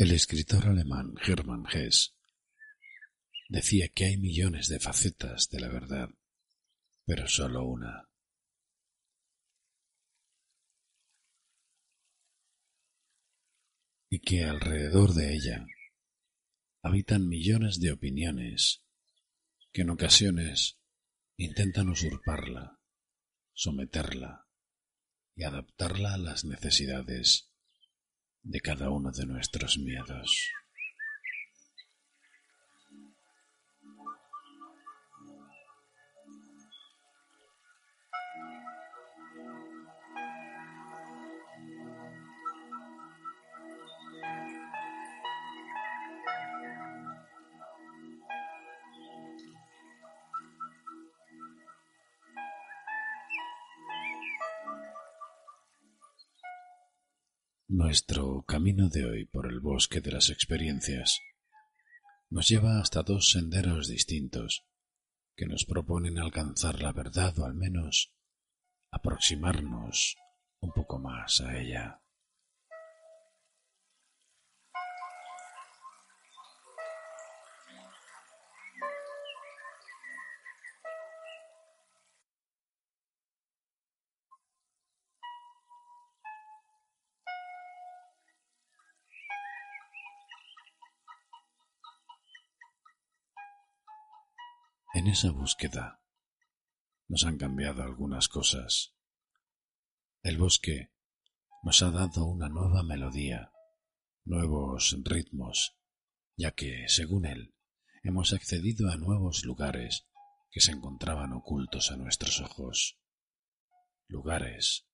El escritor alemán Hermann Hesse decía que hay millones de facetas de la verdad, pero solo una. Y que alrededor de ella habitan millones de opiniones que en ocasiones intentan usurparla, someterla y adaptarla a las necesidades de cada uno de nuestros miedos. Nuestro camino de hoy por el bosque de las experiencias nos lleva hasta dos senderos distintos que nos proponen alcanzar la verdad o al menos aproximarnos un poco más a ella. En esa búsqueda nos han cambiado algunas cosas. El bosque nos ha dado una nueva melodía, nuevos ritmos, ya que, según él, hemos accedido a nuevos lugares que se encontraban ocultos a nuestros ojos. Lugares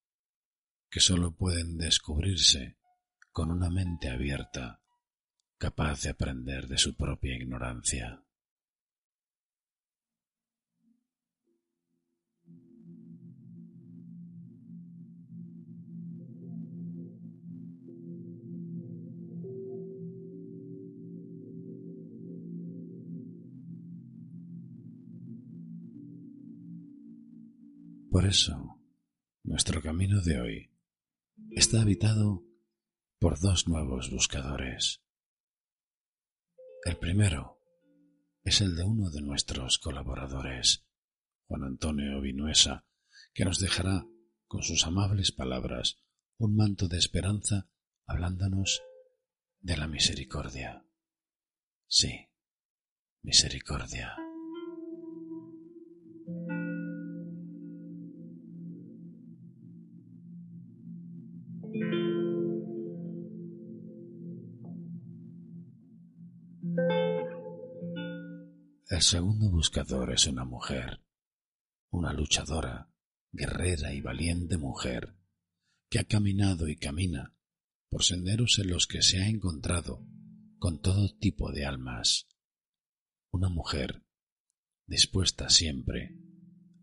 que sólo pueden descubrirse con una mente abierta, capaz de aprender de su propia ignorancia. Por eso, nuestro camino de hoy está habitado por dos nuevos buscadores. El primero es el de uno de nuestros colaboradores, Juan Antonio Vinuesa, que nos dejará con sus amables palabras un manto de esperanza hablándonos de la misericordia. Sí, misericordia. Segundo buscador es una mujer, una luchadora, guerrera y valiente mujer, que ha caminado y camina por senderos en los que se ha encontrado con todo tipo de almas. Una mujer dispuesta siempre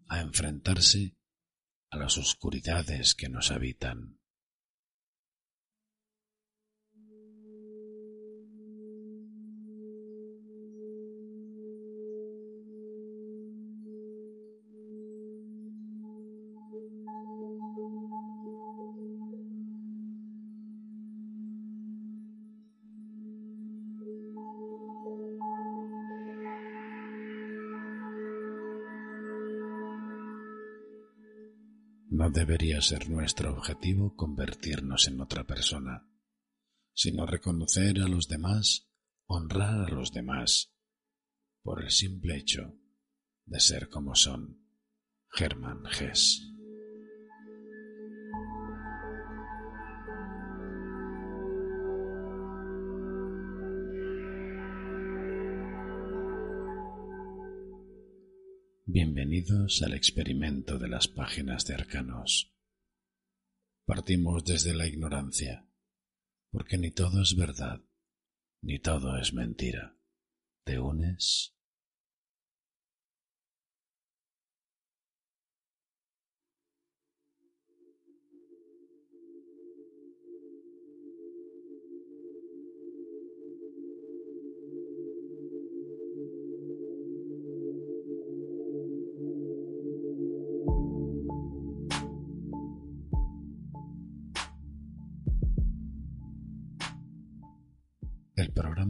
a enfrentarse a las oscuridades que nos habitan. Debería ser nuestro objetivo convertirnos en otra persona, sino reconocer a los demás, honrar a los demás, por el simple hecho de ser como son. Germán Hess. Bienvenidos al experimento de las páginas de arcanos. Partimos desde la ignorancia, porque ni todo es verdad, ni todo es mentira. ¿Te unes?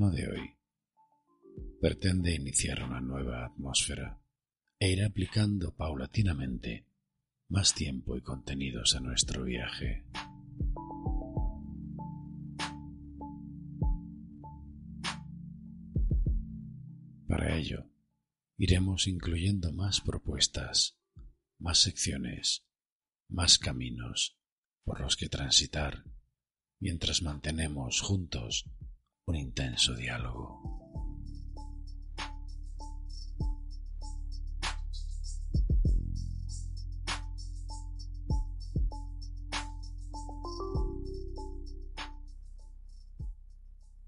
De hoy pretende iniciar una nueva atmósfera e ir aplicando paulatinamente más tiempo y contenidos a nuestro viaje. Para ello, iremos incluyendo más propuestas, más secciones, más caminos por los que transitar mientras mantenemos juntos un intenso diálogo.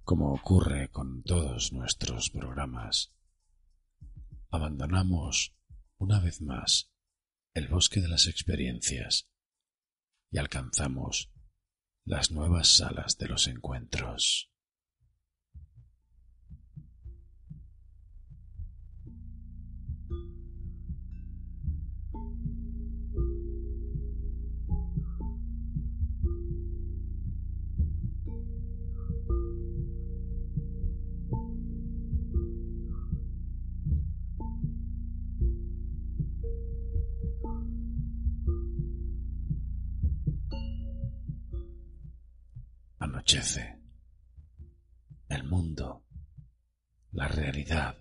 Como ocurre con todos nuestros programas, abandonamos una vez más el bosque de las experiencias y alcanzamos las nuevas salas de los encuentros. El mundo, la realidad,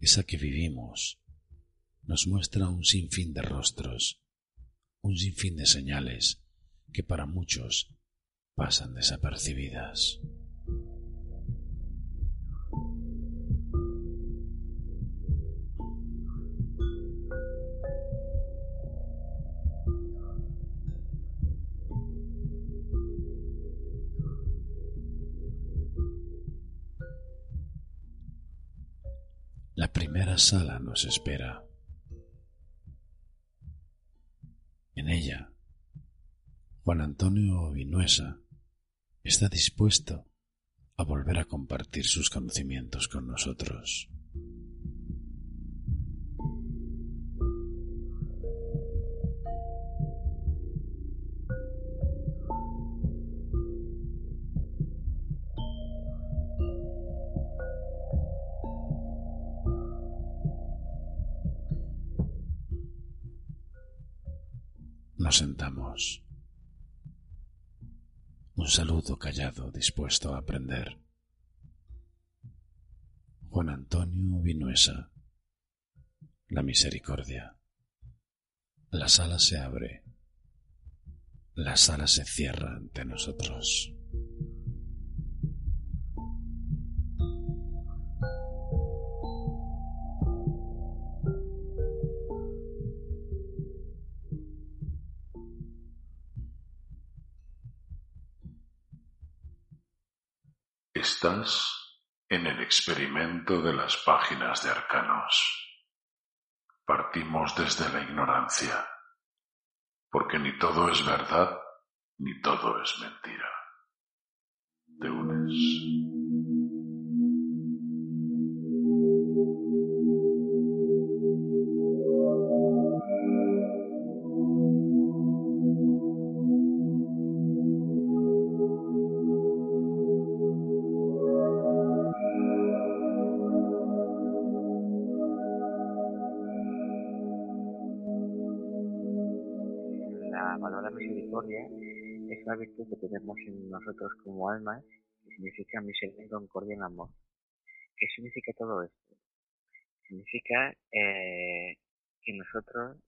esa que vivimos, nos muestra un sinfín de rostros, un sinfín de señales que para muchos pasan desapercibidas. Sala nos espera. En ella, Juan Antonio Vinuesa está dispuesto a volver a compartir sus conocimientos con nosotros. Saludo callado dispuesto a aprender. Juan Antonio Vinuesa. La misericordia. La sala se abre. La sala se cierra ante nosotros. En el experimento de las páginas de arcanos. Partimos desde la ignorancia, porque ni todo es verdad, ni todo es mentira. ¿Te unes? Que tenemos en nosotros como almas, que significa misericordia, en amor. ¿Qué significa todo esto? Significa eh, que nosotros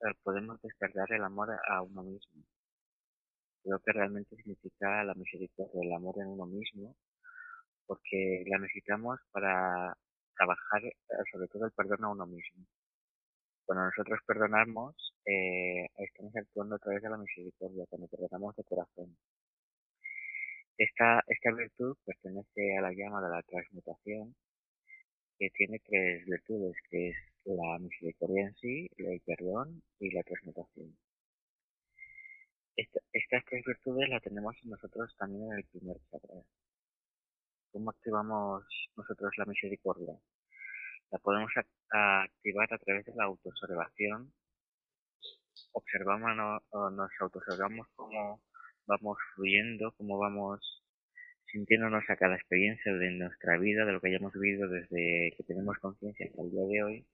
eh, podemos despertar el amor a uno mismo. Creo que realmente significa la misericordia, el amor en uno mismo, porque la necesitamos para trabajar eh, sobre todo el perdón a uno mismo. Cuando nosotros perdonamos, eh, estamos actuando a través de la misericordia, cuando perdonamos de corazón. Esta, esta virtud pertenece a la llama de la transmutación, que tiene tres virtudes, que es la misericordia en sí, el perdón y la transmutación. estas tres virtudes las tenemos nosotros también en el primer chakra. ¿Cómo activamos nosotros la misericordia? La podemos activar a través de la autoobservación. Observamos, nos autoobservamos cómo vamos fluyendo, cómo vamos sintiéndonos a cada experiencia de nuestra vida, de lo que hayamos vivido desde que tenemos conciencia hasta el día de hoy,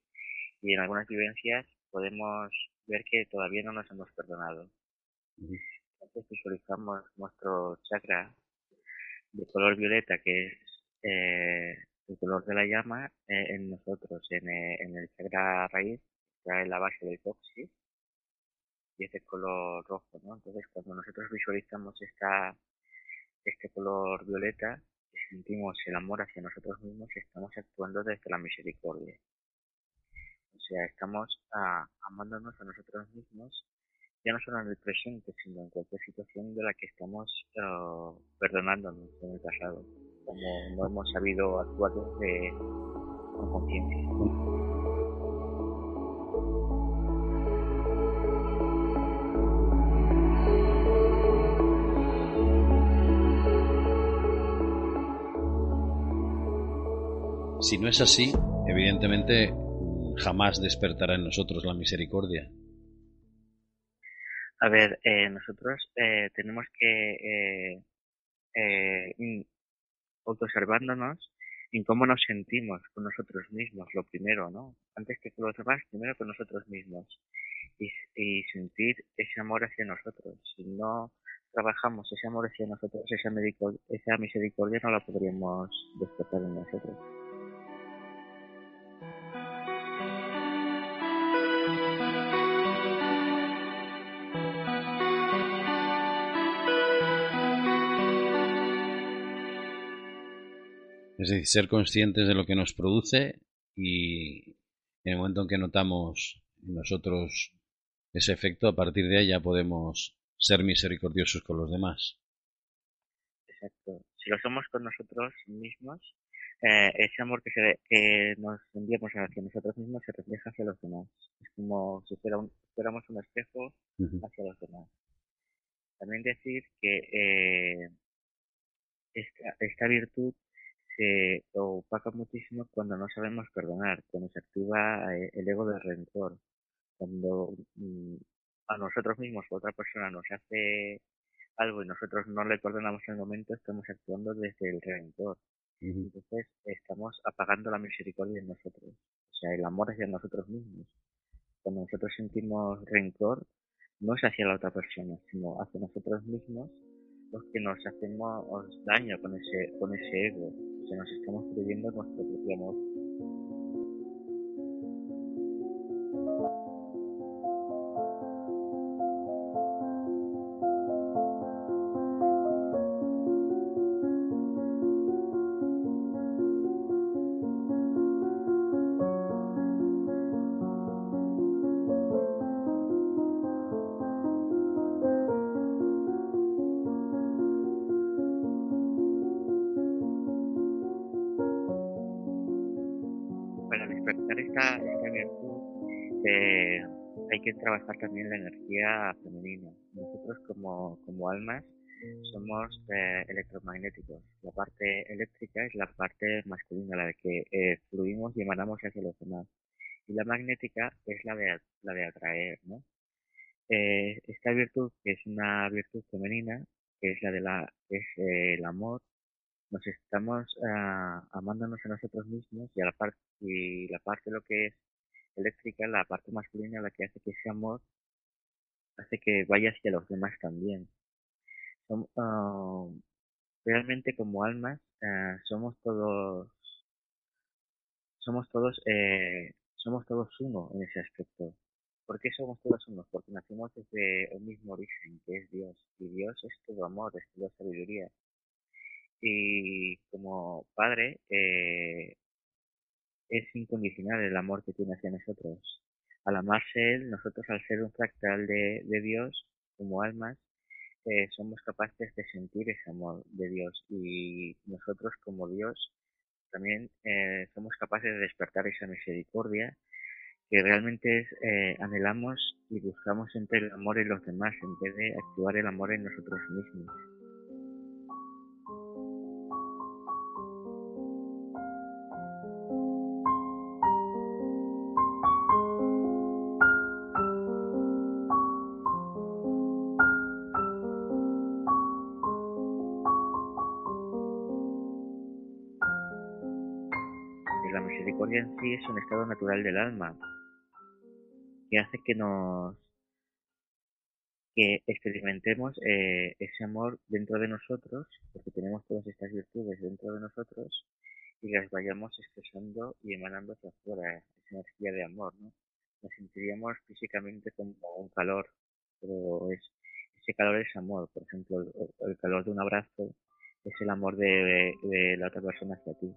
y en algunas vivencias podemos ver que todavía no nos hemos perdonado. Entonces visualizamos nuestro chakra de color violeta, que es eh, el color de la llama, eh, en nosotros, en, eh, en, el chakra raíz, que está en la base del coxis, y es de color rojo, ¿no? Entonces, cuando nosotros visualizamos esta, este color violeta, sentimos el amor hacia nosotros mismos, estamos actuando desde la misericordia. O sea, estamos ah, amándonos a nosotros mismos ya no solo en el presente, sino en cualquier situación de la que estamos uh, perdonándonos en el pasado, como no hemos sabido actuar desde con conciencia. Si no es así, evidentemente jamás despertará en nosotros la misericordia. A ver, eh, nosotros eh, tenemos que eh, eh, observándonos en cómo nos sentimos con nosotros mismos, lo primero, ¿no? Antes que con los demás, primero con nosotros mismos. Y, y sentir ese amor hacia nosotros. Si no trabajamos ese amor hacia nosotros, esa, esa misericordia no la podríamos despertar en nosotros. Es decir, ser conscientes de lo que nos produce y en el momento en que notamos en nosotros ese efecto, a partir de ahí ya podemos ser misericordiosos con los demás. Exacto. Si lo somos con nosotros mismos, eh, ese amor que, se, que nos enviamos hacia nosotros mismos se refleja hacia los demás. Es como si fuera un, fuéramos un espejo hacia los demás. También decir que eh, esta, esta virtud se opaca muchísimo cuando no sabemos perdonar, cuando se activa eh, el ego del rencor, cuando mm, a nosotros mismos o otra persona nos hace algo y nosotros no le perdonamos en el momento, estamos actuando desde el rencor. Entonces estamos apagando la misericordia en nosotros, o sea, el amor hacia nosotros mismos. Cuando nosotros sentimos rencor, no es hacia la otra persona, sino hacia nosotros mismos los que nos hacemos daño con ese, con ese ego que nos estamos creyendo nuestro propio amor. Trabajar también la energía femenina. Nosotros como, como almas somos eh, electromagnéticos. La parte eléctrica es la parte masculina, la de que eh, fluimos y emanamos hacia los demás. Y la magnética es la de, la de atraer, ¿no? Eh, esta virtud, que es una virtud femenina, es la de la, es el amor, nos estamos ah, amándonos a nosotros mismos y a la parte, y la parte de lo que es eléctrica, la parte masculina, la que hace que ese amor hace que vaya hacia los demás también. Ah, realmente como almas ah, somos todos somos todos eh, somos todos uno en ese aspecto. ¿Por qué somos todos uno? Porque nacimos desde un mismo origen, que es Dios. Y Dios es todo amor, es toda sabiduría. Y como padre, eh, es incondicional el amor que tiene hacia nosotros. Al amarse Él, nosotros al ser un fractal de, de Dios, como almas, eh, somos capaces de sentir ese amor de Dios y nosotros como Dios también eh, somos capaces de despertar esa misericordia que realmente eh, anhelamos y buscamos siempre el amor en los demás en vez de actuar el amor en nosotros mismos. Sí es un estado natural del alma que hace que nos que experimentemos eh, ese amor dentro de nosotros, porque tenemos todas estas virtudes dentro de nosotros y las vayamos expresando y emanando hacia afuera, esa energía de amor, ¿no? Nos sentiríamos físicamente como un calor, pero es, ese calor es amor, por ejemplo, el, calor de un abrazo es el amor de, de la otra persona hacia ti.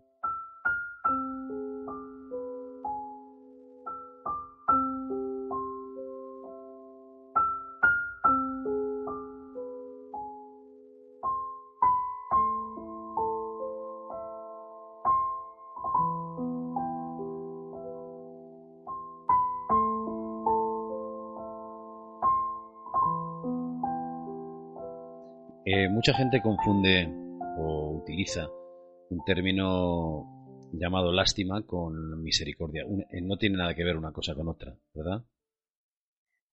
Mucha gente confunde o utiliza un término llamado lástima con misericordia. Eh, no tiene nada que ver una cosa con otra, ¿verdad?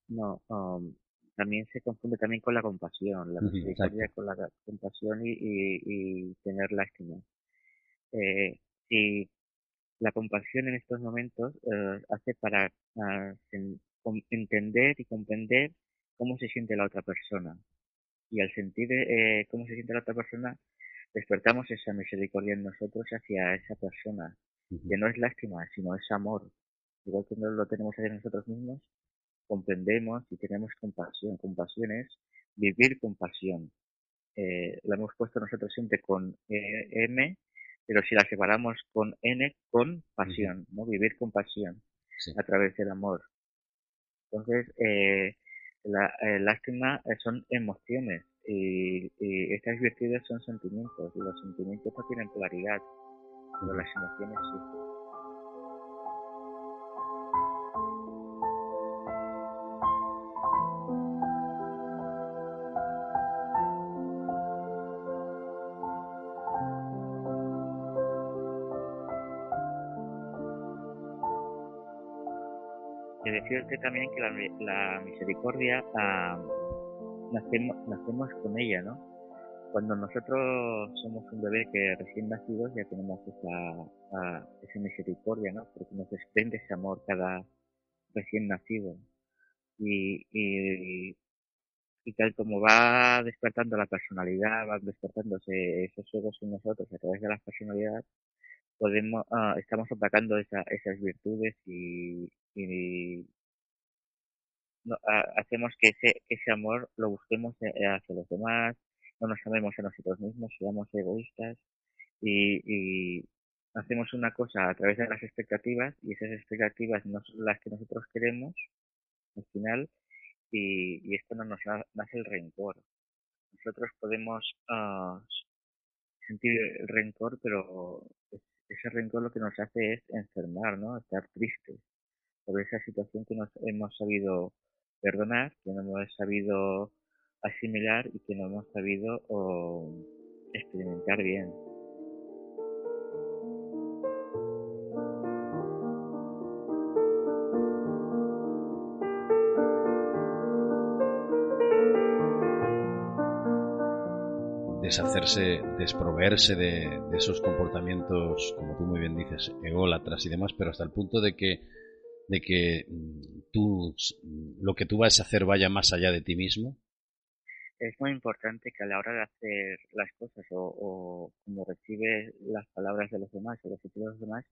No, um, también se confunde también con la compasión, la misericordia con la compasión y, tener lástima. Eh, y la compasión en estos momentos eh, hace para ah, entender y comprender cómo se siente la otra persona y al sentir eh, cómo se siente la otra persona, despertamos esa misericordia en nosotros hacia esa persona, que no es lástima, sino es amor. Igual que no lo tenemos hacia nosotros mismos, comprendemos y tenemos compasión. Compasión es vivir con pasión. Eh, la hemos puesto nosotros siempre con eh, M, pero si la separamos con N, con pasión, ¿no? Vivir con pasión a través del amor. Entonces, eh, la eh, lástima eh, son emociones y, estas virtudes son sentimientos y los sentimientos no tienen claridad, pero las emociones sí. Decirte también que la, misericordia ah, nacemos, nacemos con ella, ¿no? Cuando nosotros somos un bebé que recién nacidos ya tenemos esa, ah, esa misericordia, ¿no? Porque nos desprende ese amor cada recién nacido. Y, y, y tal como va despertando la personalidad, van despertándose esos juegos en nosotros a través de la personalidad, podemos, ah, estamos atacando esa, esas virtudes y, hacemos que ese, ese amor lo busquemos eh, hacia los demás, no nos amemos a nosotros mismos, seamos egoístas y, hacemos una cosa a través de las expectativas y esas expectativas no son las que nosotros queremos al final y, esto no nos hace el rencor. Nosotros podemos uh, sentir el rencor, pero ese rencor lo que nos hace es enfermar, ¿no? Estar tristes por esa situación que nos hemos sabido perdonar, que no hemos sabido asimilar y que no hemos sabido experimentar bien. deshacerse, desproveerse de, esos comportamientos, como tú muy bien dices, ególatras y demás, pero hasta el punto de que, de que mm, tú, lo que tú vas a hacer vaya más allá de ti mismo? Es muy importante que a la hora de hacer las cosas o, como recibe las palabras de los demás o los de los demás,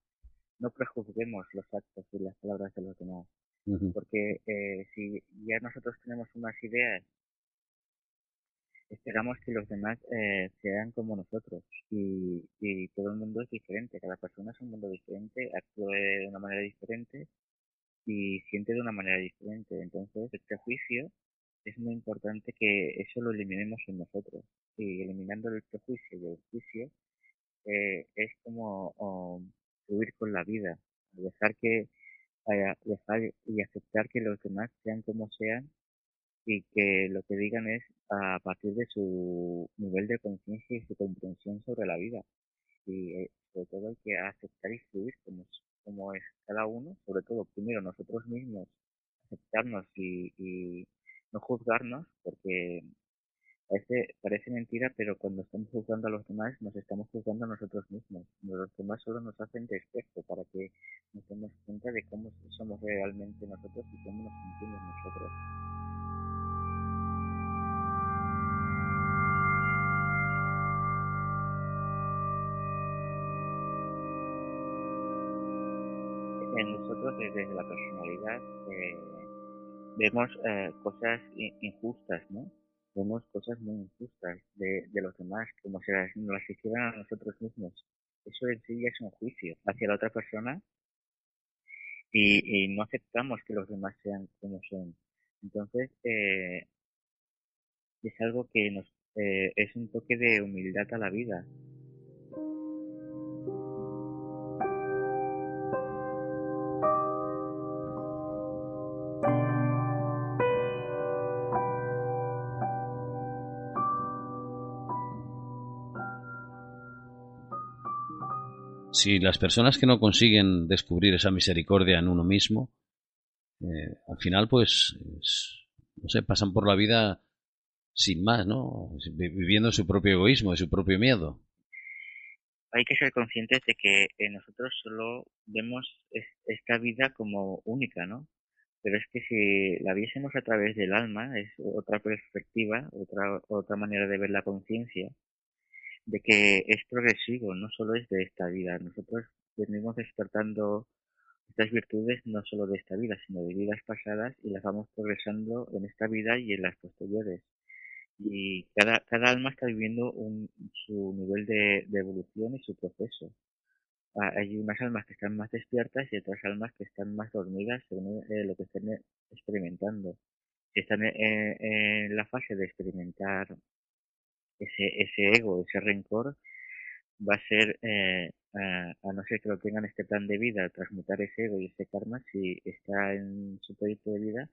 no prejuzguemos los actos y las palabras de los demás. Porque eh, si ya nosotros tenemos unas ideas esperamos que los demás eh, sean como nosotros y, y, todo el mundo es diferente, cada persona es un mundo diferente, actúa de una manera diferente y siente de una manera diferente. Entonces, el prejuicio es muy importante que eso lo eliminemos en nosotros. Y eliminando el prejuicio y el juicio eh, es como um, fluir con la vida, dejar que dejar y aceptar que los demás sean como sean y que lo que digan es a partir de su nivel de conciencia y su comprensión sobre la vida. Y eh, sobre todo hay que aceptar y fluir como, como es cada uno, sobre todo primero nosotros mismos, aceptarnos y, y no juzgarnos, porque Parece, parece mentira, pero cuando estamos juzgando a los demás, nos estamos juzgando a nosotros mismos. Los demás solo nos hacen de espejo para que nos demos cuenta de cómo somos realmente nosotros y cómo nos sentimos nosotros. En nosotros, desde la personalidad, eh, vemos eh, cosas injustas, ¿no? vemos cosas muy injustas de, de los demás, como si las, nos las hicieran a nosotros mismos. Eso en sí ya es un juicio hacia la otra persona y, y no aceptamos que los demás sean como son. Entonces, eh, es algo que nos eh, es un toque de humildad a la vida. Si las personas que no consiguen descubrir esa misericordia en uno mismo, eh, al final, pues, no sé, pasan por la vida sin más, ¿no? Viviendo su propio egoísmo y su propio miedo. Hay que ser conscientes de que eh, nosotros solo vemos esta vida como única, ¿no? Pero es que si la viésemos a través del alma, es otra perspectiva, otra, otra manera de ver la conciencia, de que es progresivo, no solo es de esta vida. Nosotros venimos despertando estas virtudes no solo de esta vida, sino de vidas pasadas y las vamos progresando en esta vida y en las posteriores. Y cada, cada alma está viviendo un, su nivel de, evolución y su proceso. Ah, hay unas almas que están más despiertas y otras almas que están más dormidas según eh, lo que estén experimentando. Si están en la fase de experimentar ese, ese ego, ese rencor, va a ser, eh, a, no ser que lo tengan este plan de vida, transmutar ese ego y ese karma, si está en su proyecto de vida,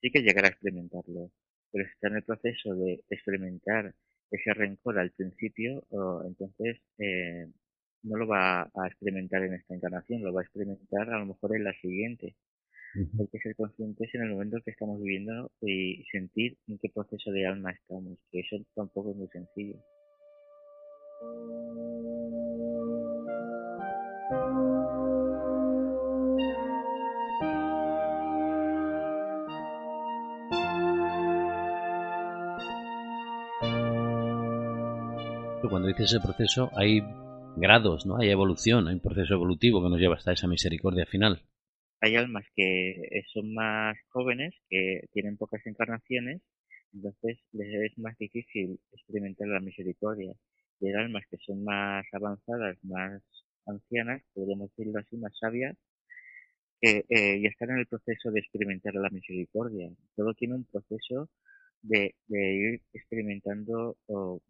sí que llegará a experimentarlo. Pero si está en el proceso de experimentar ese rencor al principio, entonces eh, no lo va a experimentar en esta encarnación, lo va a experimentar a lo mejor en la siguiente. Hay que ser conscientes en el momento que estamos viviendo y sentir en qué proceso de alma estamos, que eso tampoco es muy sencillo. Cuando dices ese proceso hay grados, ¿no? Hay evolución, hay un proceso evolutivo que nos lleva hasta esa misericordia final hay almas que eh, son más jóvenes, que tienen pocas encarnaciones, entonces les es más difícil experimentar la misericordia. Y hay almas que son más avanzadas, más ancianas, podríamos decirlo así, más sabias, que eh, ya están en el proceso de experimentar la misericordia. Todo tiene un proceso de, ir experimentando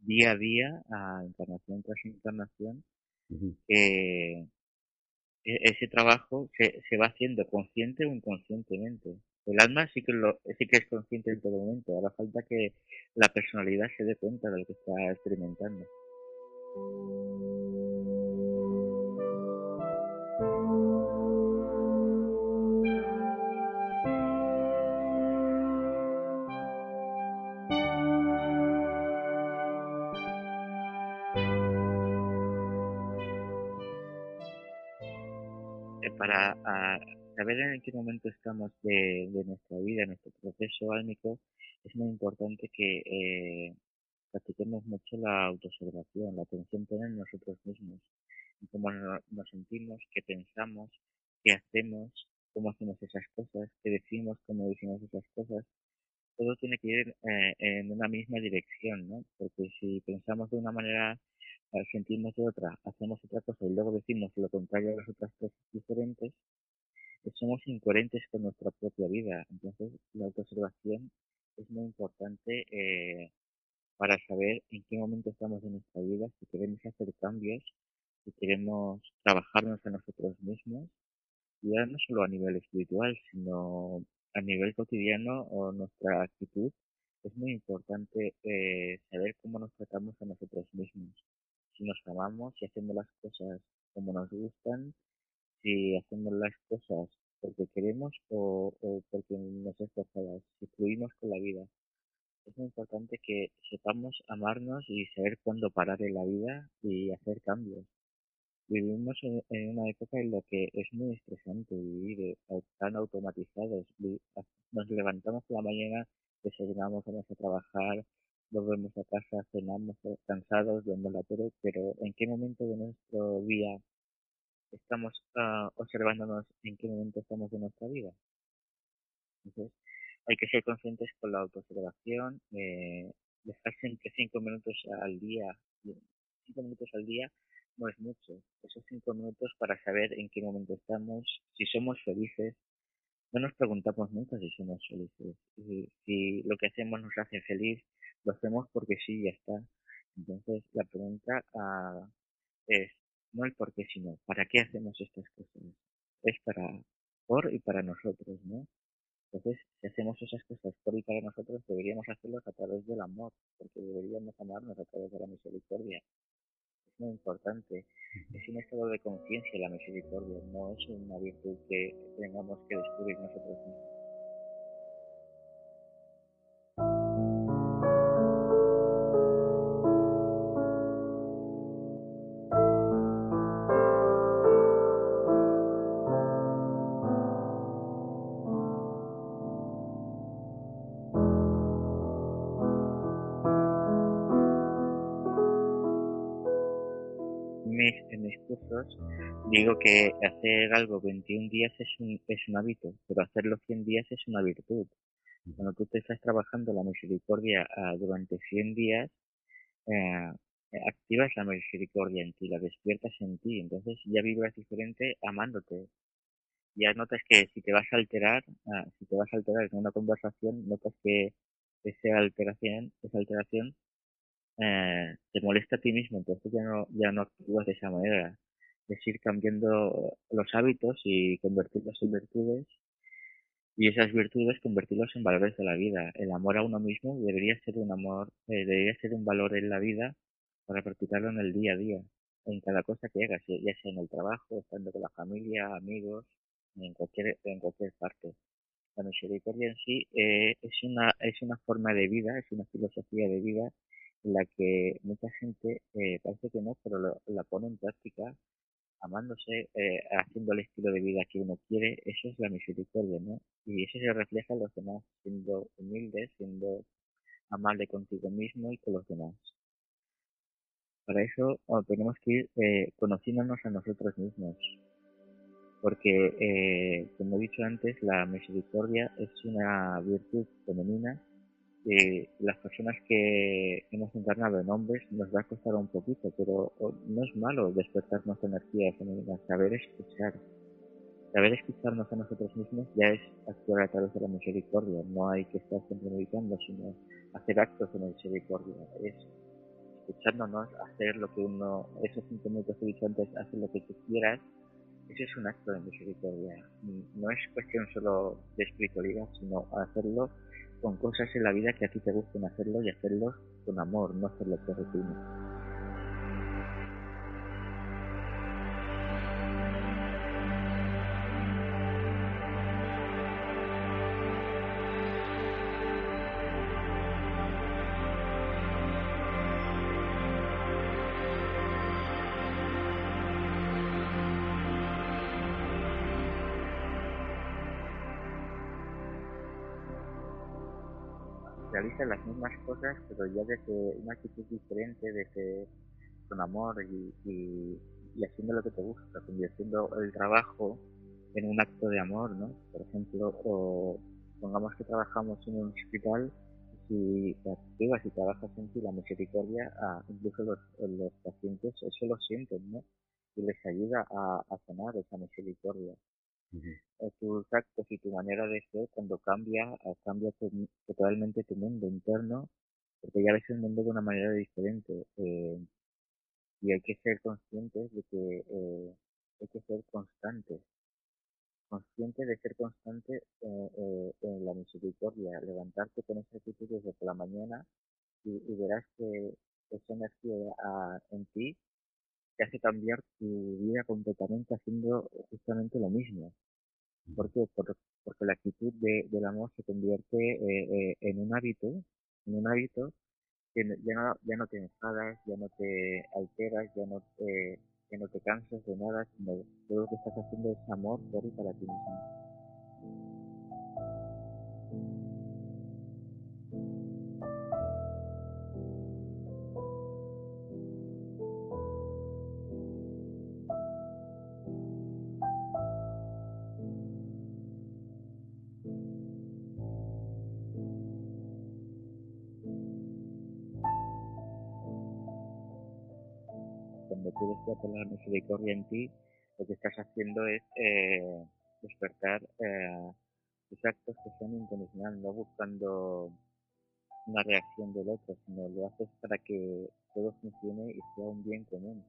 día a día, a encarnación tras encarnación, ese trabajo se, se va haciendo consciente o inconscientemente. El alma sí que, lo, sí que es consciente en todo momento, ahora falta que la personalidad se dé cuenta de lo que está experimentando. En qué momento estamos de, nuestra vida, nuestro proceso álmico, es muy importante que eh, practiquemos mucho la autoobservación, la atención plena en nosotros mismos, en cómo nos sentimos, qué pensamos, qué hacemos, cómo hacemos esas cosas, qué decimos, cómo decimos esas cosas. Todo tiene que ir eh, en una misma dirección, ¿no? Porque si pensamos de una manera sentimos de otra, hacemos otra cosa y luego decimos lo contrario a las otras cosas diferentes, eh, somos incoherentes con nuestra propia vida. Entonces, la autoobservación es muy importante eh, para saber en qué momento estamos en nuestra vida, si queremos hacer cambios, si queremos trabajarnos a nosotros mismos, ya no solo a nivel espiritual, sino a nivel cotidiano o nuestra actitud. Es muy importante eh, saber cómo nos tratamos a nosotros mismos si nos amamos, si hacemos las cosas como nos gustan, si hacemos las cosas porque queremos o, porque nos esforzamos, si fluimos con la vida. Es es muy importante que sepamos amarnos y saber cuándo parar en la vida y hacer cambios. Vivimos en, una época en la que es muy estresante vivir eh, tan automatizados. Nos levantamos por la mañana, desayunamos, vamos a trabajar, volvemos a casa, cenamos eh, cansados, vemos la tele, pero ¿en qué momento de nuestro día estamos uh, observándonos en qué momento estamos de nuestra vida? Entonces, hay que ser conscientes con la autoobservación, eh, dejar siempre cinco minutos al día, cinco minutos al día no es mucho, esos cinco minutos para saber en qué momento estamos, si somos felices, no nos preguntamos nunca si somos felices, si, si lo que hacemos nos hace feliz, lo hacemos porque sí, ya está. Entonces la pregunta uh, es no el por qué, sino para qué hacemos estas cosas. Es para por y para nosotros, ¿no? Entonces, si hacemos esas cosas por y para nosotros, deberíamos hacerlas a través del amor, porque deberíamos amarnos a través de la misericordia. Es muy importante. Es un estado de conciencia la misericordia, no es una virtud que tengamos que descubrir nosotros mismos. Digo que hacer algo 21 días es un, es un hábito, pero hacerlo 100 días es una virtud. Cuando tú te estás trabajando la misericordia ah, durante 100 días, eh, activas la misericordia en ti, la despiertas en ti, entonces ya vibras diferente amándote. Ya notas que si te vas a alterar, ah, si te vas a alterar en una conversación, notas que esa alteración, esa alteración eh, te molesta a ti mismo, entonces ya no, ya no actúas de esa manera. Es ir cambiando los hábitos y convertirlos en virtudes y esas virtudes convertirlos en valores de la vida. El amor a uno mismo debería ser un amor, eh, debería ser un valor en la vida para practicarlo en el día a día, en cada cosa que hagas, ya sea en el trabajo, estando con la familia, amigos, en cualquier, en cualquier parte. La misericordia en sí eh, es una es una forma de vida, es una filosofía de vida la que mucha gente eh, parece que no, pero la pone en práctica, amándose, eh, haciendo el estilo de vida que uno quiere, eso es la misericordia, ¿no? Y eso se refleja en los demás, siendo humilde, siendo amable contigo mismo y con los demás. Para eso tenemos que ir eh, conociéndonos a nosotros mismos, porque, eh, como he dicho antes, la misericordia es una virtud femenina las personas que hemos encarnado en hombres nos va a costar un poquito, pero no es malo despertar nuestra energía femenina, saber escuchar. Saber escucharnos a nosotros mismos ya es actuar a través de la misericordia. No hay que estar siempre meditando, sino hacer actos de misericordia. Es escuchándonos, hacer lo que uno, esos cinco minutos que he dicho antes, hacer lo que tú quieras, ese es un acto de misericordia. No es cuestión solo de espiritualidad, sino hacerlo con cosas en la vida que a ti te gusten hacerlo y hacerlos con amor, no hacerlo por rutina. Mismas cosas, pero ya desde una actitud diferente, desde con amor y, y, haciendo lo que te gusta, convirtiendo el trabajo en un acto de amor, ¿no? Por ejemplo, o pongamos que trabajamos en un hospital, si te activas y trabajas en ti la misericordia, a, incluso los, los pacientes eso lo sienten, ¿no? Y les ayuda a, a sanar esa misericordia. Tus actos y tu manera de ser cuando cambia, ah, cambia totalmente tu mundo interno, porque ya ves el mundo de una manera diferente. Eh, y hay que ser conscientes de que eh, hay que ser constantes. Consciente de ser constante eh, eh, en la misericordia, levantarte con esa actitud desde la mañana y, verás que esa energía ah, en ti te hace cambiar tu vida completamente haciendo justamente lo mismo. ¿Por qué? Porque, la actitud de, del amor se convierte eh, eh, en un hábito en un hábito que ya no, ya no te enfadas, ya no te alteras, ya no te, ya no te cansas de nada, sino todo lo que estás haciendo es amor por y para ti mismo. Cuando tú despiertas la misericordia en ti, lo que estás haciendo es eh, despertar eh, actos que son incondicionales, no buscando una reacción del otro, sino lo haces para que todo funcione y sea un bien común.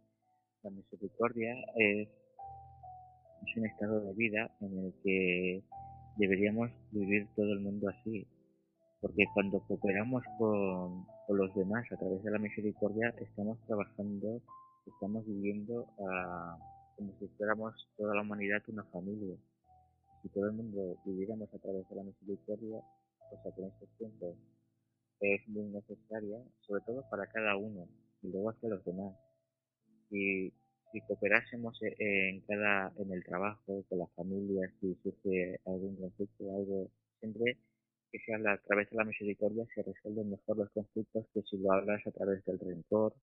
La misericordia es, es un estado de vida en el que deberíamos vivir todo el mundo así, porque cuando cooperamos con, con los demás a través de la misericordia estamos trabajando estamos viviendo ah, como si fuéramos toda la humanidad una familia. Si todo el mundo viviéramos a través de la misericordia, cosa que en estos tiempos es muy necesaria, sobre todo para cada uno y luego hacia los demás. Si, si cooperásemos e, en cada en el trabajo, con las familias, si surge algún conflicto, algo, siempre que se habla a través de la misericordia se resuelven mejor los conflictos que si lo hablas a través del rencor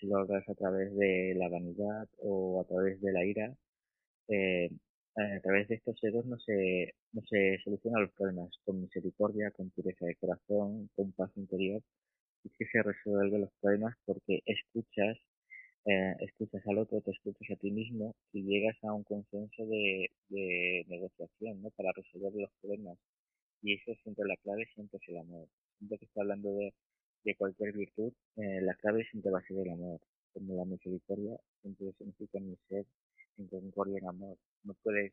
si lo hagas a través de la vanidad o a través de la ira, eh, a través de estos seres no se, no se solucionan los problemas con misericordia, con pureza de corazón, con paz interior, y que se resuelven los problemas porque escuchas, eh, escuchas al otro, te escuchas a ti mismo y llegas a un consenso de, de negociación, ¿no? Para resolver los problemas. Y eso es siempre la clave, siempre es el amor. Siempre que está hablando de de cualquier virtud, eh, la clave siempre va a ser el amor. Como la misericordia siempre significa mi ser en concordia en amor. No puedes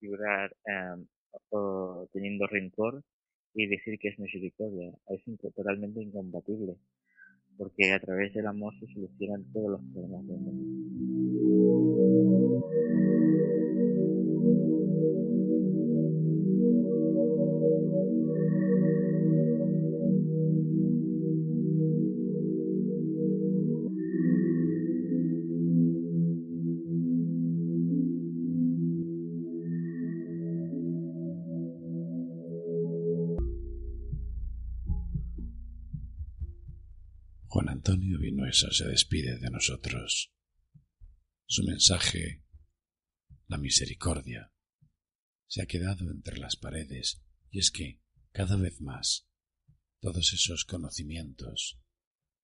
vibrar em, teniendo rencor y decir que es misericordia. Es totalmente incompatible. Porque a través del amor se solucionan todos los problemas del mundo. Antonio Vinuesa se despide de nosotros. Su mensaje, la misericordia, se ha quedado entre las paredes y es que, cada vez más, todos esos conocimientos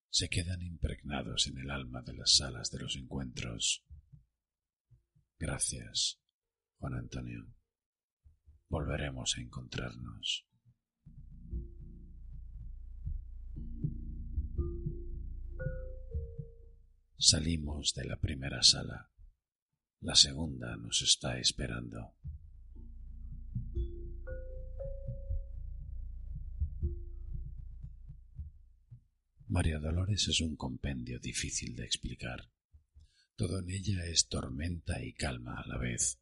se quedan impregnados en el alma de las salas de los encuentros. Gracias, Juan Antonio. Volveremos a encontrarnos. Salimos de la primera sala. La segunda nos está esperando. María Dolores es un compendio difícil de explicar. Todo en ella es tormenta y calma a la vez.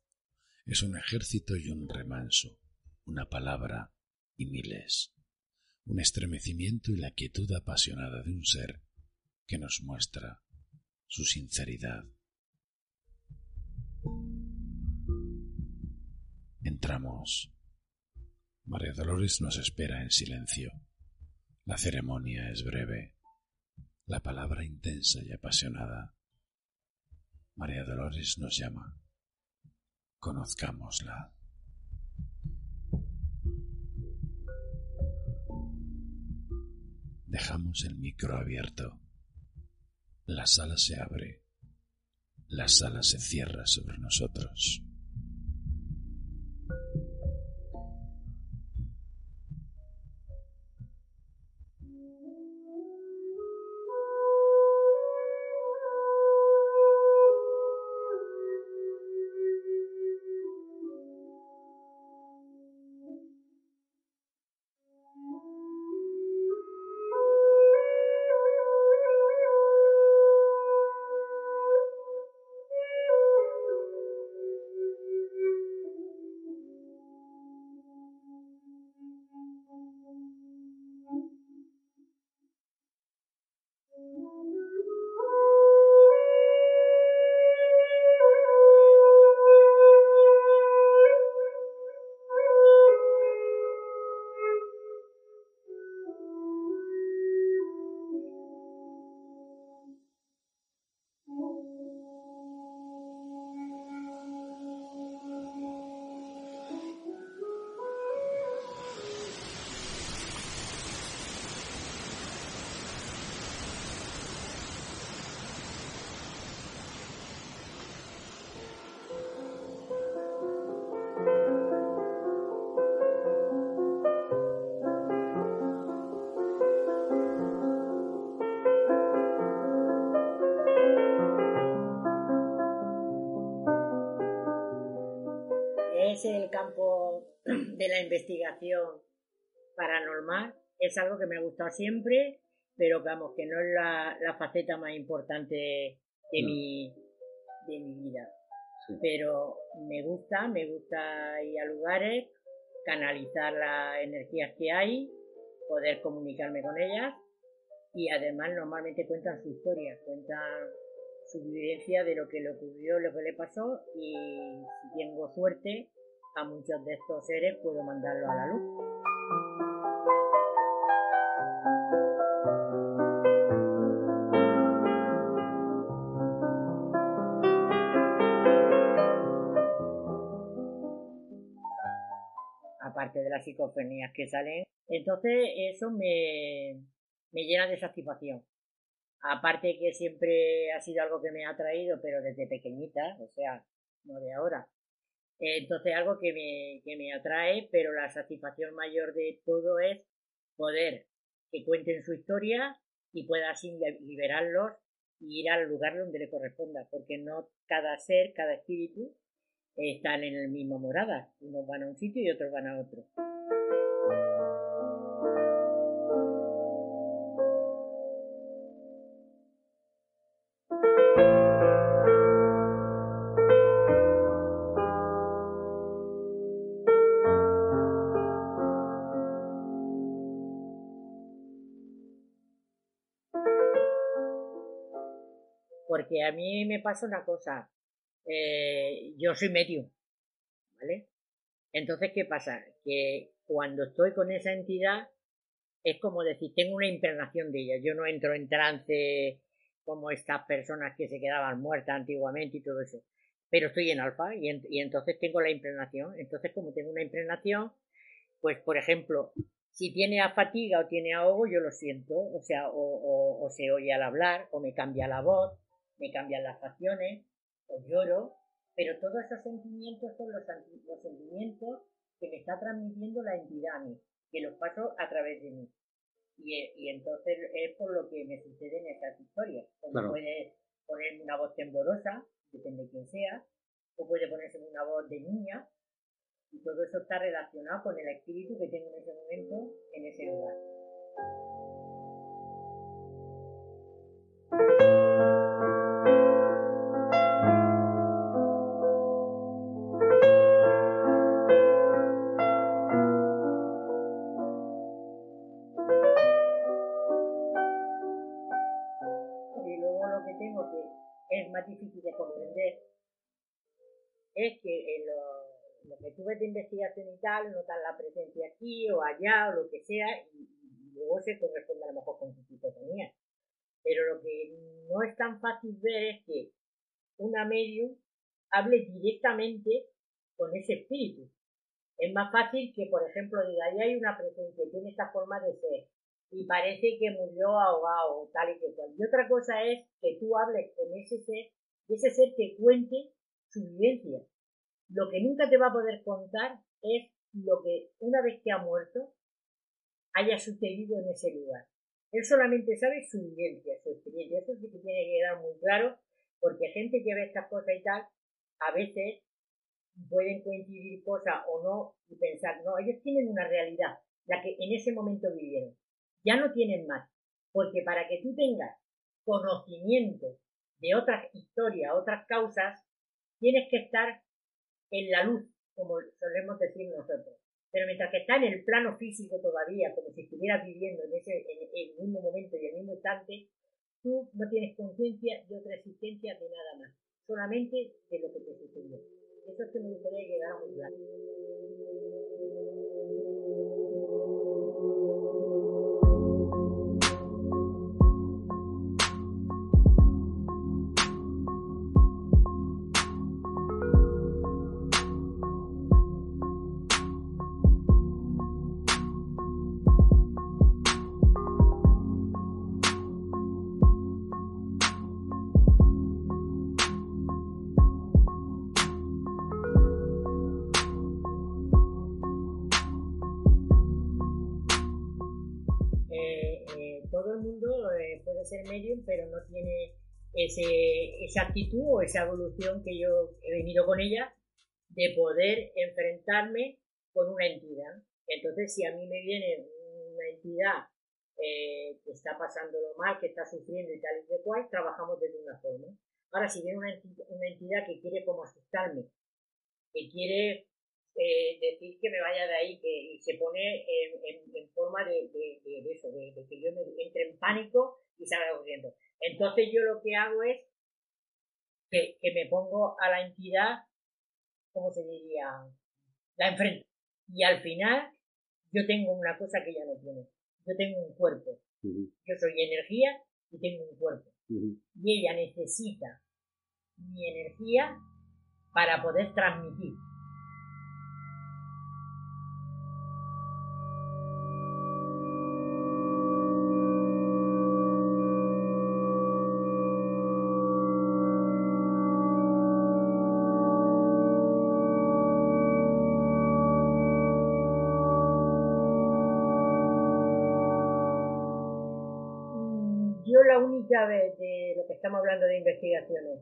Es un ejército y un remanso, una palabra y miles, un estremecimiento y la quietud apasionada de un ser que nos muestra su sinceridad. Entramos. María Dolores nos espera en silencio. La ceremonia es breve, la palabra intensa y apasionada. María Dolores nos llama. Conozcámosla. Dejamos el micro abierto. La sala se abre. La sala se cierra sobre nosotros. Campo de la investigación paranormal. Es algo que me ha gustado siempre, pero vamos, que no es la, faceta más importante de, mi, de mi vida. Pero me gusta, me gusta ir a lugares, canalizar las energías que hay, poder comunicarme con ellas y además normalmente cuentan su historia, cuentan su vivencia de lo que le ocurrió, lo que le pasó y si tengo suerte a muchos de estos seres puedo mandarlo a la luz. aparte de las psicofonías que salen. Entonces eso me, me llena de satisfacción. Aparte que siempre ha sido algo que me ha traído, pero desde pequeñita, o sea, no de ahora. Entonces algo que me, que me atrae, pero la satisfacción mayor de todo es poder que cuenten su historia y pueda así liberarlos y ir al lugar donde le corresponda, porque no cada ser, cada espíritu están en el mismo morada. Unos van a un sitio y otros van a otro. A mí me pasa una cosa, eh, yo soy medio, ¿vale? Entonces, ¿qué pasa? Que cuando estoy con esa entidad, es como decir, tengo una impregnación de ella, yo no entro en trance como estas personas que se quedaban muertas antiguamente y todo eso, pero estoy en alfa y, entonces tengo la impregnación, entonces como tengo una impregnación, pues por ejemplo, si tiene a fatiga o tiene ahogo, yo lo siento, o sea, o, se oye al hablar, o me cambia la voz, me cambian las facciones, o lloro, pero todos esos sentimientos son los, sentimientos que me está transmitiendo la entidad a mí, que los paso a través de mí. Y, entonces es por lo que me sucede en estas historias. puede ponerme una voz temblorosa, depende de quién sea, o puede ponerse una voz de niña, y todo eso está relacionado con el espíritu que tengo en ese momento en ese lugar. De investigación y tal, notan la presencia aquí o allá o lo que sea, y, luego se corresponde a lo mejor con su psicotonía. Pero lo que no es tan fácil ver es que una medium hable directamente con ese espíritu. Es más fácil que, por ejemplo, diga, ahí hay una presencia, tiene esta forma de ser, y parece que murió ahogado, tal y que cual. Y otra cosa es que tú hables con ese ser, y ese ser que cuente su vivencia. Lo que nunca te va a poder contar es lo que una vez que ha muerto haya sucedido en ese lugar. Él solamente sabe su vivencia, su experiencia. Eso sí que tiene que quedar muy claro, porque gente que ve estas cosas y tal, a veces pueden coincidir cosas o no y pensar, no, ellos tienen una realidad, la que en ese momento vivieron. Ya no tienen más, porque para que tú tengas conocimiento de otras historias, otras causas, tienes que estar en la luz, como solemos decir nosotros. Pero mientras que está en el plano físico todavía, como si estuviera viviendo en ese en el mismo momento y el mismo instante, tú no tienes conciencia de otra existencia de nada más, solamente de lo que te sucedió. Eso es que me gustaría a muy claro. Puede ser medium, pero no tiene ese, esa actitud o esa evolución que yo he venido con ella de poder enfrentarme con una entidad. Entonces, si a mí me viene una entidad eh, que está pasándolo mal, que está sufriendo y tal y de cual, trabajamos de una forma. Ahora, si viene una entidad, una entidad que quiere como asustarme, que quiere eh, decir que me vaya de ahí, que y se pone en, en- en forma de, de- de eso, de, de que yo me entre en pánico y salga corriendo. Entonces yo lo que hago es que, que me pongo a la entidad, ¿cómo se diría? La enfrento. Y al final yo tengo una cosa que ella no tiene. Yo tengo un cuerpo. Yo soy energía y tengo un cuerpo. Y ella necesita mi energía para poder transmitir. Hablando de investigaciones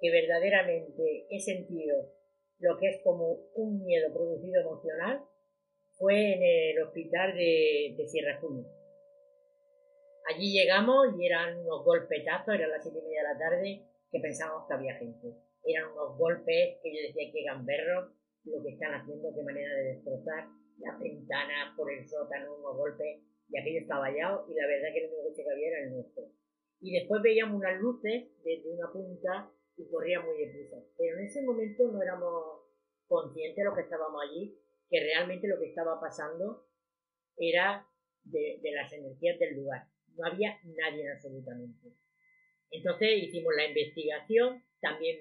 que verdaderamente he sentido lo que es como un miedo producido emocional fue en el hospital de, de Sierra Junio. Allí llegamos y eran unos golpetazos, eran las siete y media de la tarde, que pensábamos que había gente. Eran unos golpes que yo decía que gamberros, lo que están haciendo, qué manera de destrozar las ventanas por el sótano, unos golpes, y aquello estaba vallado, y la verdad que el único que había era el nuestro. Y después veíamos unas luces desde una punta y corría muy deprisa. Pero en ese momento no éramos conscientes de lo que estábamos allí, que realmente lo que estaba pasando era de, de las energías del lugar. No había nadie absolutamente. Entonces hicimos la investigación, también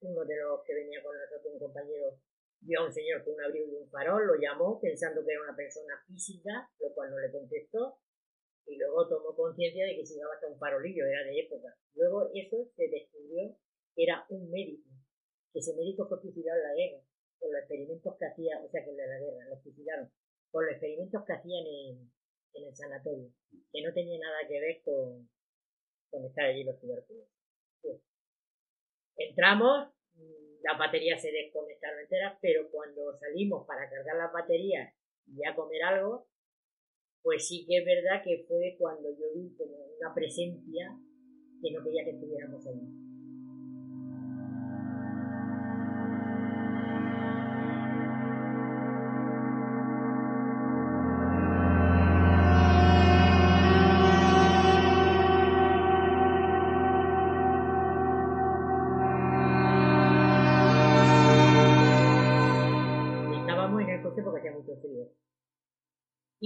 uno de los que venía con nosotros, un compañero, vio a un señor con un abrigo y un farol, lo llamó pensando que era una persona física, lo cual no le contestó, y luego tomó conciencia de que se llevaba hasta un farolillo, era de época. Luego eso se descubrió que era un médico, que ese médico fue fusilado en la guerra, por los experimentos que hacía, o sea que en la guerra, lo fusilaron, por los experimentos que hacían en, en el sanatorio, que no tenía nada que ver con, con estar allí los tuberculosos. Pues, entramos, mm, las baterías se desconectaron enteras, pero cuando salimos para cargar las baterías y a comer algo, pues sí que es verdad que fue cuando yo vi como una presencia que no quería que estuviéramos allí.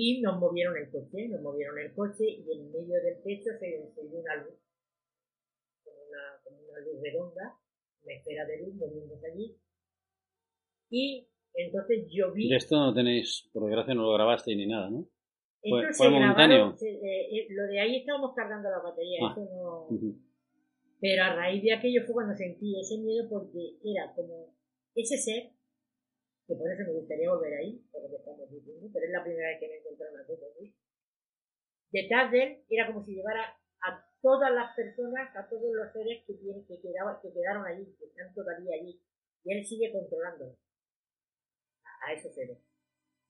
Y nos movieron el coche, nos movieron el coche y en medio del techo se encendió una luz, como una, como una luz redonda, una esfera de luz moviéndose allí. Y entonces yo vi... De esto no tenéis, por desgracia no lo grabaste ni nada, ¿no? fue- Esto fue se momentáneo. se- eh, eh, lo de ahí estábamos cargando la batería, Ah. eso no... Pero a raíz de aquello fue cuando sentí ese miedo porque era como ese ser, que por eso me gustaría volver ahí, por lo que estamos diciendo, pero es la primera vez que me encontré una cosa así. Detrás de él era como si llevara a todas las personas, a todos los seres que, que, quedaban, que quedaron allí, que están todavía allí, y él sigue controlando a, a esos seres.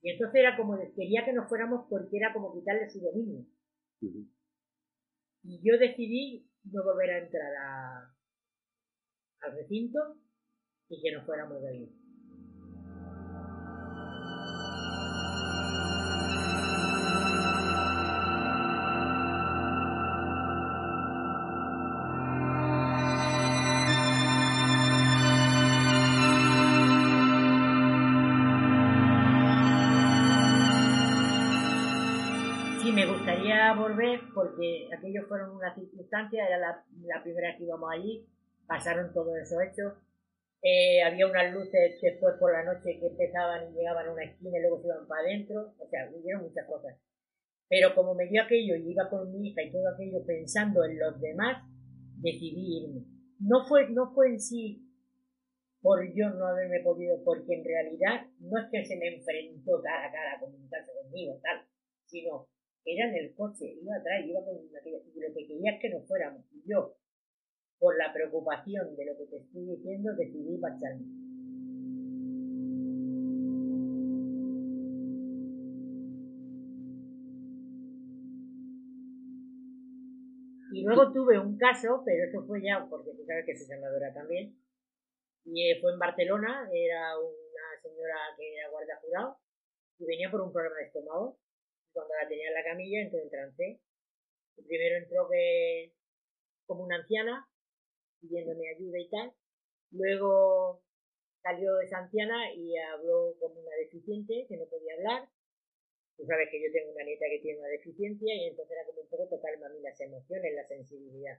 Y entonces era como, quería que nos fuéramos porque era como quitarle su dominio. Ujú. Y yo decidí no volver a entrar a, al recinto y que nos fuéramos de ahí. Volver porque aquellos fueron una circunstancia, era la, primera que íbamos allí, pasaron todos esos hechos. Eh, había unas luces después por la noche que empezaban y llegaban a una esquina y luego se iban para adentro, o sea, hubieron muchas cosas. Pero como me dio aquello y iba con mi hija y todo aquello pensando en los demás, decidí irme. No fue, no fue en sí por yo no haberme podido, porque en realidad no es que se me enfrentó cara a cara a comunicarse conmigo, tal, sino era en el coche, iba atrás, iba con aquella, y lo que quería es que nos fuéramos. Y yo, por la preocupación de lo que te estoy diciendo, decidí marcharme. Y luego tuve un caso, pero eso fue ya, porque tú sabes que soy senadora también, y eh, fue en Barcelona, era una señora que era guardia jurado, y venía por un problema de estómago. Cuando la tenía en la camilla, entró en trance. Primero entró que como una anciana, pidiéndome ayuda y tal. Luego salió esa anciana y habló como una deficiente que no podía hablar. Tú sabes que yo tengo una nieta que tiene una deficiencia y entonces era como un poco tocarme a mí las emociones, la sensibilidad.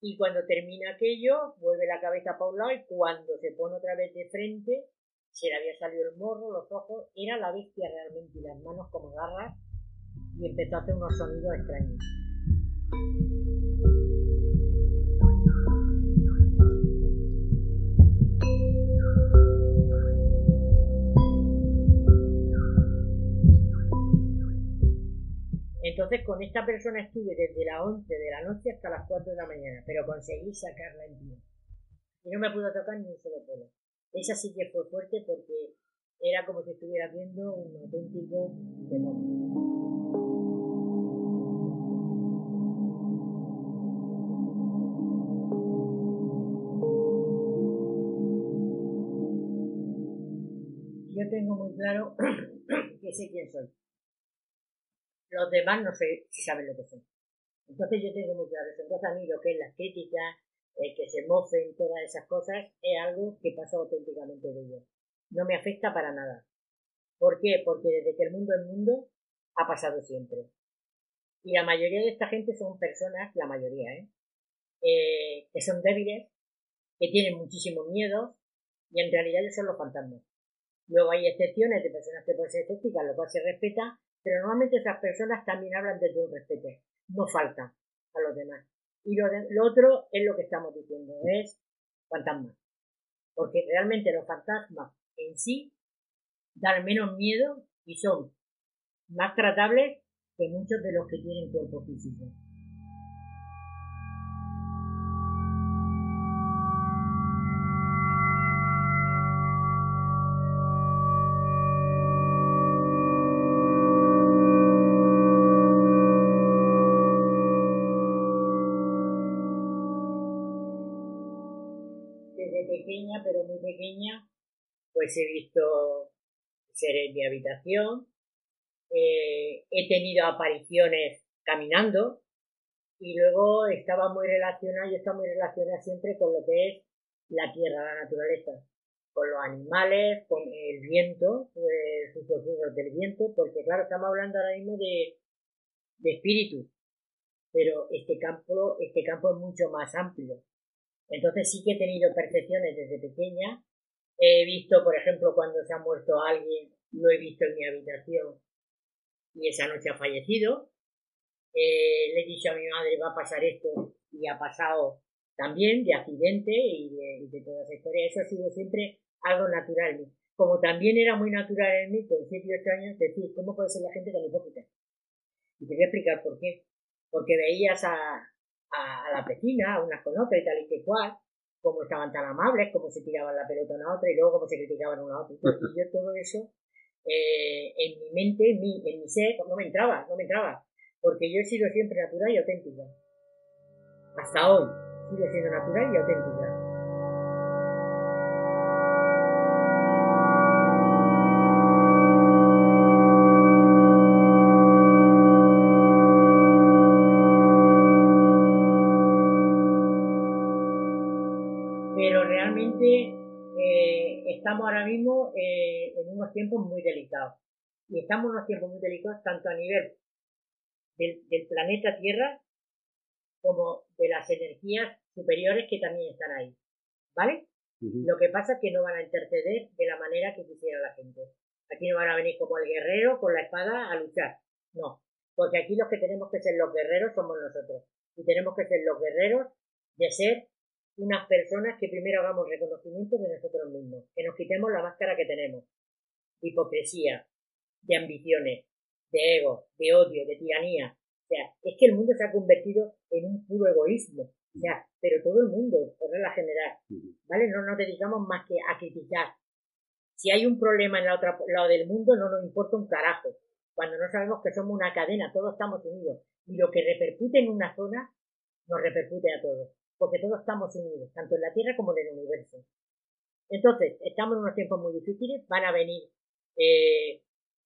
Y cuando termina aquello, vuelve la cabeza para un lado y cuando se pone otra vez de frente, se le había salido el morro, los ojos, era la bestia realmente y las manos como garras y empezó a hacer unos sonidos extraños. Entonces con esta persona estuve desde las 11 de la noche hasta las 4 de la mañana, pero conseguí sacarla en pie. Y no me pudo tocar ni un solo pelo. Esa sí que fue fuerte porque era como si estuviera viendo un auténtico demonio. Yo tengo muy claro que sé quién soy los demás no sé si saben lo que son. Entonces yo tengo muy claro eso. Entonces a mí lo que es las críticas, el que se mofen todas esas cosas, es algo que pasa auténticamente de ellos. No me afecta para nada. ¿Por qué? Porque desde que el mundo es mundo, ha pasado siempre. Y la mayoría de esta gente son personas, la mayoría, ¿eh? eh que son débiles, que tienen muchísimo miedo, y en realidad ellos son los fantasmas. Luego hay excepciones de personas que pueden ser escépticas, lo cual se respeta, pero normalmente esas personas también hablan desde un respeto, no falta a los demás. Y lo, lo otro es lo que estamos diciendo, es fantasmas. Porque realmente los fantasmas en sí dan menos miedo y son más tratables que muchos de los que tienen cuerpo físico. Pues he visto ser en mi habitación, eh, he tenido apariciones caminando y luego estaba muy relacionada, yo estaba muy relacionada siempre con lo que es la tierra, la naturaleza, con los animales, con el viento, eh, sus susurros del viento, porque claro, estamos hablando ahora mismo de, de espíritu, pero este campo, este campo es mucho más amplio. Entonces sí que he tenido percepciones desde pequeña He visto, por ejemplo, cuando se ha muerto alguien, lo he visto en mi habitación y esa noche ha fallecido. Eh, le he dicho a mi madre, va a pasar esto y ha pasado también de accidente y de, de toda esa historia. Eso ha sido siempre algo natural. Como también era muy natural en mí, con 7 y 8 años, decir, ¿cómo puede ser la gente tan hipócrita? Y te voy a explicar por qué. Porque veías a, a, a la vecina, unas con otras y tal y que cual, cómo estaban tan amables, cómo se tiraban la pelota una a otra y luego cómo se criticaban una a otra. Y yo todo eso, eh, en mi mente, en mi, en mi ser, no me entraba, no me entraba. Porque yo he sido siempre natural y auténtica. Hasta hoy, sigo siendo natural y auténtica. Estamos en unos tiempos muy delicados tanto a nivel del, del planeta Tierra como de las energías superiores que también están ahí. ¿Vale? Lo que pasa es que no van a interceder de la manera que quisiera la gente. Aquí no van a venir como el guerrero con la espada a luchar. No. Porque aquí los que tenemos que ser los guerreros somos nosotros. Y tenemos que ser los guerreros de ser unas personas que primero hagamos reconocimiento de nosotros mismos. Que nos quitemos la máscara que tenemos. Hipocresía, de ambiciones, de ego, de odio, de tiranía. O sea, es que el mundo se ha convertido en un puro egoísmo. O sea, pero todo el mundo, por regla general. ¿vale? No nos dedicamos más que a criticar. Si hay un problema en la otra lado del mundo, no nos importa un carajo. Cuando no sabemos que somos una cadena, todos estamos unidos. Y lo que repercute en una zona, nos repercute a todos. Porque todos estamos unidos, tanto en la Tierra como en el universo. Entonces, estamos en unos tiempos muy difíciles, van a venir eh,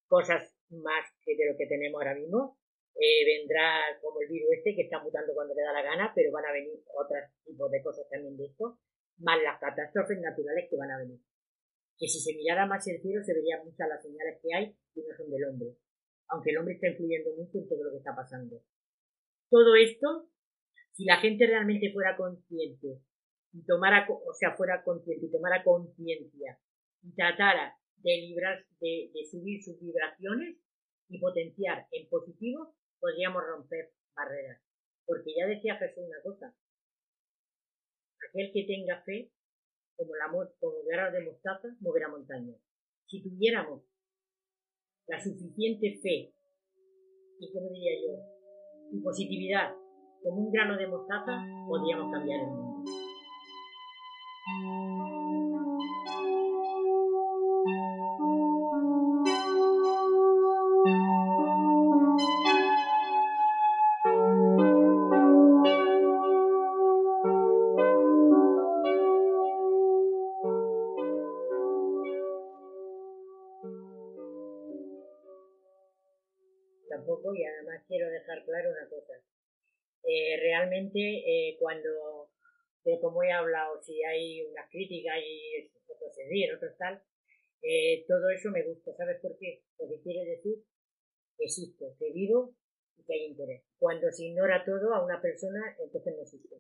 cosas más que de lo que tenemos ahora mismo. Eh, vendrá como el virus este que está mutando cuando le da la gana, pero van a venir otros tipos de cosas también de esto más las catástrofes naturales que van a venir. Que si se mirara más el cielo se verían muchas las señales que hay y no son del hombre. Aunque el hombre está influyendo mucho en todo lo que está pasando. Todo esto, si la gente realmente fuera consciente y tomara, o sea, fuera consciente y tomara conciencia y tratara de librar, de, subir sus vibraciones y potenciar en positivo, podríamos romper barreras. Porque ya decía Jesús una cosa, aquel que tenga fe, como la mo- como grano de mostaza, moverá montañas. Si tuviéramos la suficiente fe y, como diría yo, y positividad como un grano de mostaza, podríamos cambiar el mundo. Críticas y otros se ríen, otros tal, eh, todo eso me gusta. ¿Sabes por qué? Porque quiere decir que existo, que vivo y que hay interés. Cuando se ignora todo a una persona, entonces no existe.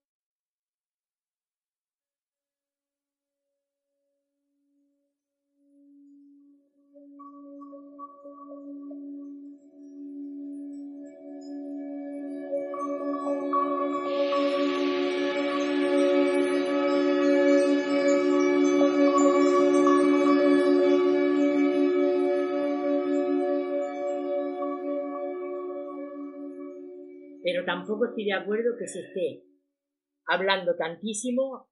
Tampoco estoy de acuerdo que se esté hablando tantísimo,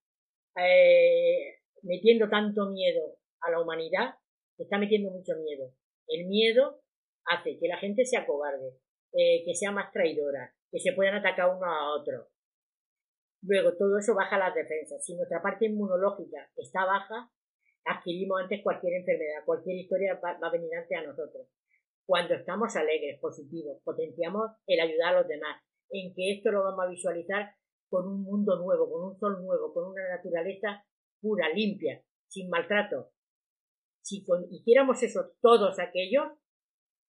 eh, metiendo tanto miedo a la humanidad, se está metiendo mucho miedo. El miedo hace que la gente sea cobarde, eh, que sea más traidora, que se puedan atacar uno a otro. Luego todo eso baja las defensas. Si nuestra parte inmunológica está baja, adquirimos antes cualquier enfermedad, cualquier historia va, va a venir antes a nosotros cuando estamos alegres, positivos, potenciamos el ayudar a los demás, en que esto lo vamos a visualizar con un mundo nuevo, con un sol nuevo, con una naturaleza pura, limpia, sin maltrato. Si con- hiciéramos eso todos aquellos,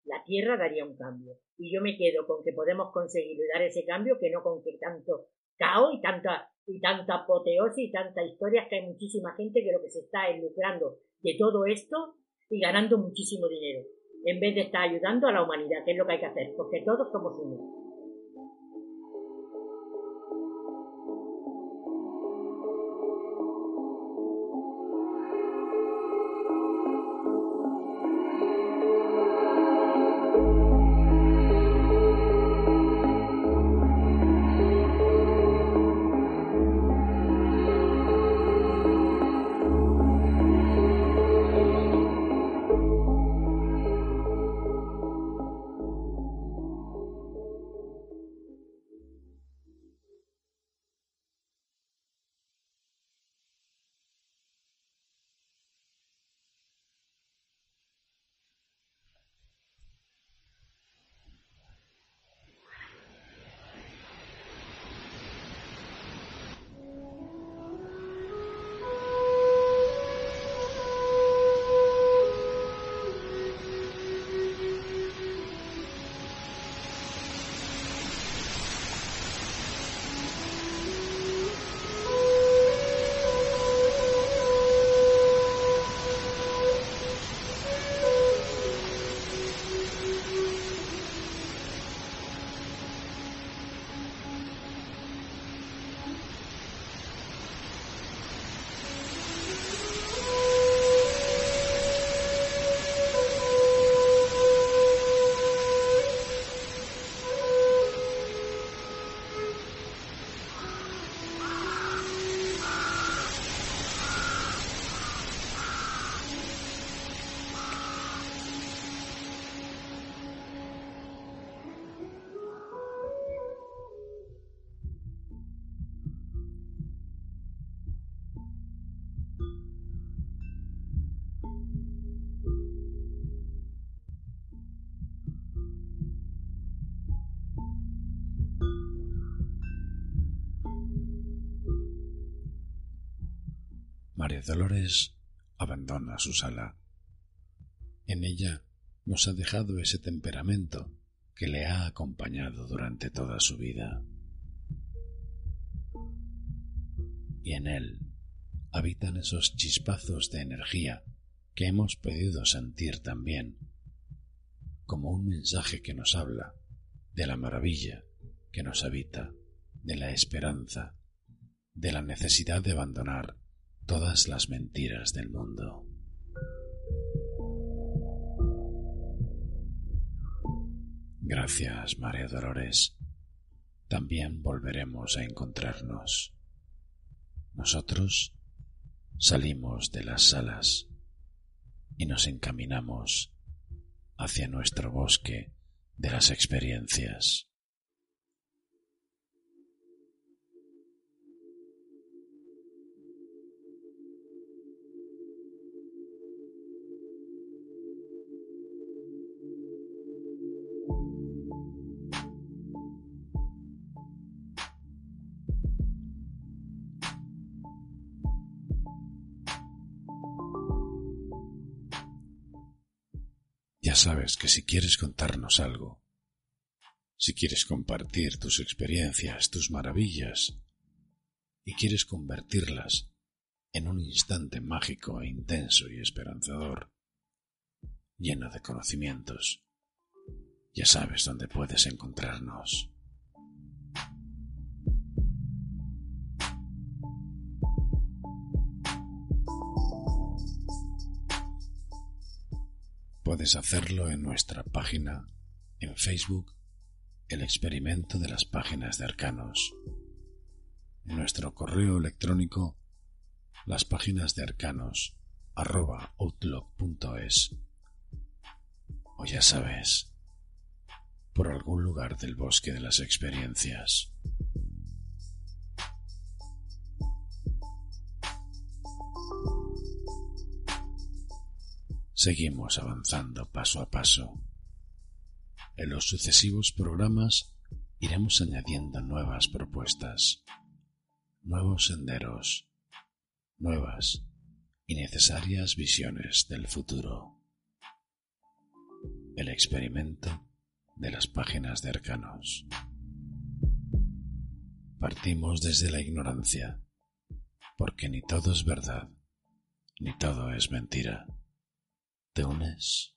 la Tierra daría un cambio. Y yo me quedo con que podemos conseguir dar ese cambio, que no con que tanto caos y tanta, y tanta apoteosis y tanta historias que hay muchísima gente que lo que se está es lucrando de todo esto y ganando muchísimo dinero en vez de estar ayudando a la humanidad, que es lo que hay que hacer, porque todos somos uno. María Dolores abandona su sala. En ella nos ha dejado ese temperamento que le ha acompañado durante toda su vida. Y en él habitan esos chispazos de energía que hemos podido sentir también, como un mensaje que nos habla de la maravilla que nos habita, de la esperanza, de la necesidad de abandonar todas las mentiras del mundo. Gracias, María Dolores. También volveremos a encontrarnos. Nosotros salimos de las salas y nos encaminamos hacia nuestro bosque de las experiencias. Ya sabes que si quieres contarnos algo, si quieres compartir tus experiencias, tus maravillas, y quieres convertirlas en un instante mágico e intenso y esperanzador, lleno de conocimientos, ya sabes dónde puedes encontrarnos. Puedes hacerlo en nuestra página en Facebook, El experimento de las páginas de arcanos. En nuestro correo electrónico, las páginas de arcanos arroba outlook.es. O ya sabes, por algún lugar del bosque de las experiencias. Seguimos avanzando paso a paso. En los sucesivos programas iremos añadiendo nuevas propuestas, nuevos senderos, nuevas y necesarias visiones del futuro. El experimento de las páginas de arcanos. Partimos desde la ignorancia, porque ni todo es verdad, ni todo es mentira. ¿Te unes?